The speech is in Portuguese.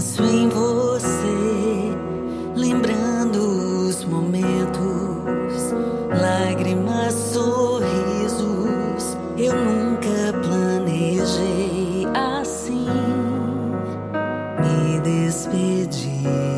penso em você, lembrando os momentos, lágrimas, sorrisos. Eu nunca planejei assim me despedir.